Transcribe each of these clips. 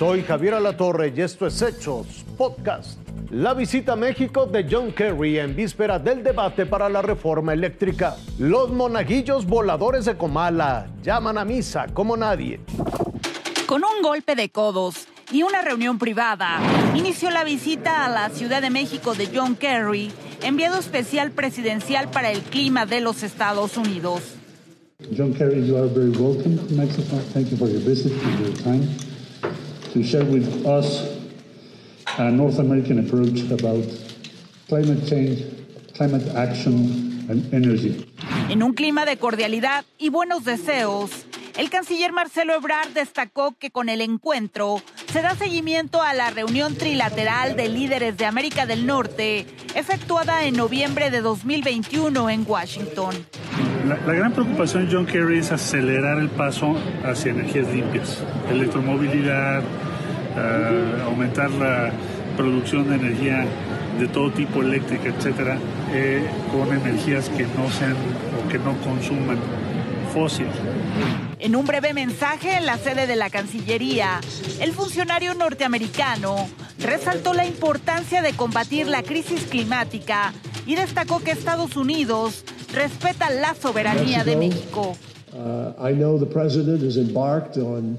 Soy Javier Alatorre y esto es Hechos Podcast. La visita a México de John Kerry en víspera del debate para la reforma eléctrica. Los monaguillos voladores de Comala llaman a misa como nadie. Con un golpe de codos y una reunión privada, inició la visita a la Ciudad de México de John Kerry, enviado especial presidencial para el clima de los Estados Unidos. John Kerry, you are very welcome to Mexico. Thank you for your visit and your time to share with us a North American approach about climate change, climate action, and energy. En un clima de cordialidad y buenos deseos, el canciller Marcelo Ebrard destacó que con el encuentro se da seguimiento a la reunión trilateral de líderes de América del Norte efectuada en noviembre de 2021 en Washington. La, gran preocupación de John Kerry es acelerar el paso hacia energías limpias, electromovilidad, uh, aumentar la producción de energía de todo tipo eléctrica, etcétera, eh, con energías que no sean o que no consuman fósil. En un breve mensaje en la sede de la Cancillería, el funcionario norteamericano resaltó la importancia de combatir la crisis climática y destacó que Estados Unidos respeta la soberanía de México. Uh, I know the president has embarked on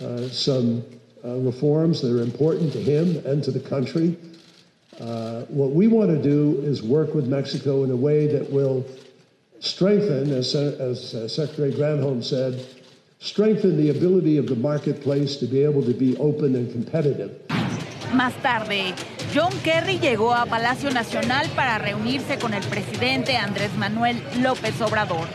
uh, some uh, reforms that are important to him and to the country. Uh, what we want to do is work with Mexico in a way that will strengthen, as, as uh, Secretary Granholm said, strengthen the ability of the marketplace to be able to be open and competitive. Más tarde, John Kerry llegó a Palacio Nacional para reunirse con el presidente Andrés Manuel López Obrador.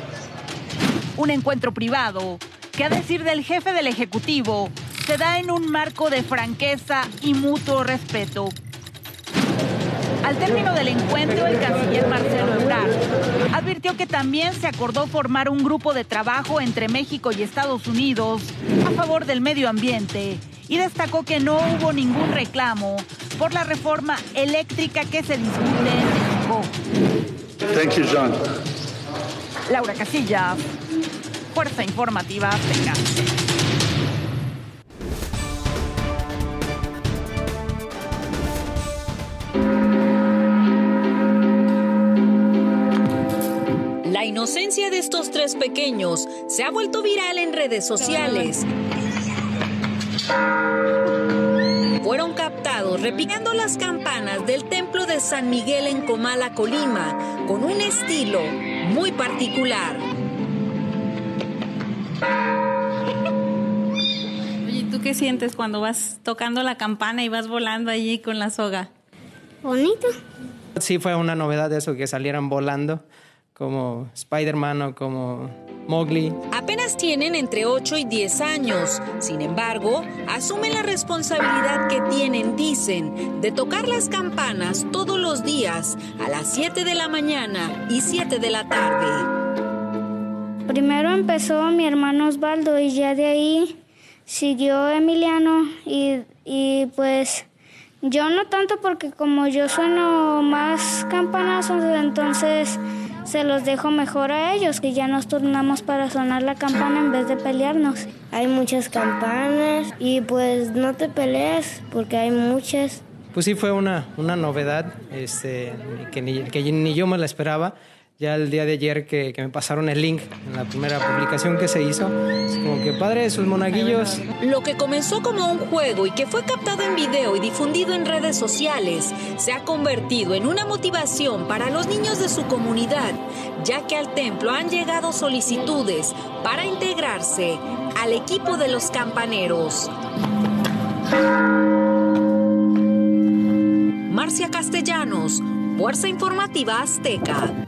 Un encuentro privado que a decir del jefe del Ejecutivo se da en un marco de franqueza y mutuo respeto. Al término del encuentro, el canciller Marcelo Ebrard advirtió que también se acordó formar un grupo de trabajo entre México y Estados Unidos a favor del medio ambiente y destacó que no hubo ningún reclamo por la reforma eléctrica que se discute en México. Thank you, John. Laura Casillas, Fuerza Informativa Azteca. La inocencia de estos tres pequeños se ha vuelto viral en redes sociales. Captados repicando las campanas del templo de San Miguel en Comala, Colima, con un estilo muy particular. Oye, ¿tú qué sientes cuando vas tocando la campana y vas volando allí con la soga? Bonito. Sí, fue una novedad eso, que salieran volando como Spider-Man o como Mowgli. Apenas tienen entre 8 y 10 años. Sin embargo, asumen la responsabilidad que tienen, dicen, de tocar las campanas todos los días a las 7 de la mañana y 7 de la tarde. Primero empezó mi hermano Osvaldo y ya de ahí siguió Emiliano y, y pues yo no tanto porque como yo sueno más campanazos, entonces se los dejo mejor a ellos, que ya nos turnamos para sonar la campana en vez de pelearnos. Hay muchas campanas y pues no te pelees porque hay muchas. Pues sí fue una, una novedad este, que, ni, que ni yo me la esperaba. Ya el día de ayer que, que, me pasaron el link en la primera publicación que se hizo, es como que padre, sus monaguillos. Lo que comenzó como un juego y que fue captado en video y difundido en redes sociales se ha convertido en una motivación para los niños de su comunidad, ya que al templo han llegado solicitudes para integrarse al equipo de los campaneros. Marcia Castellanos, Fuerza Informativa Azteca.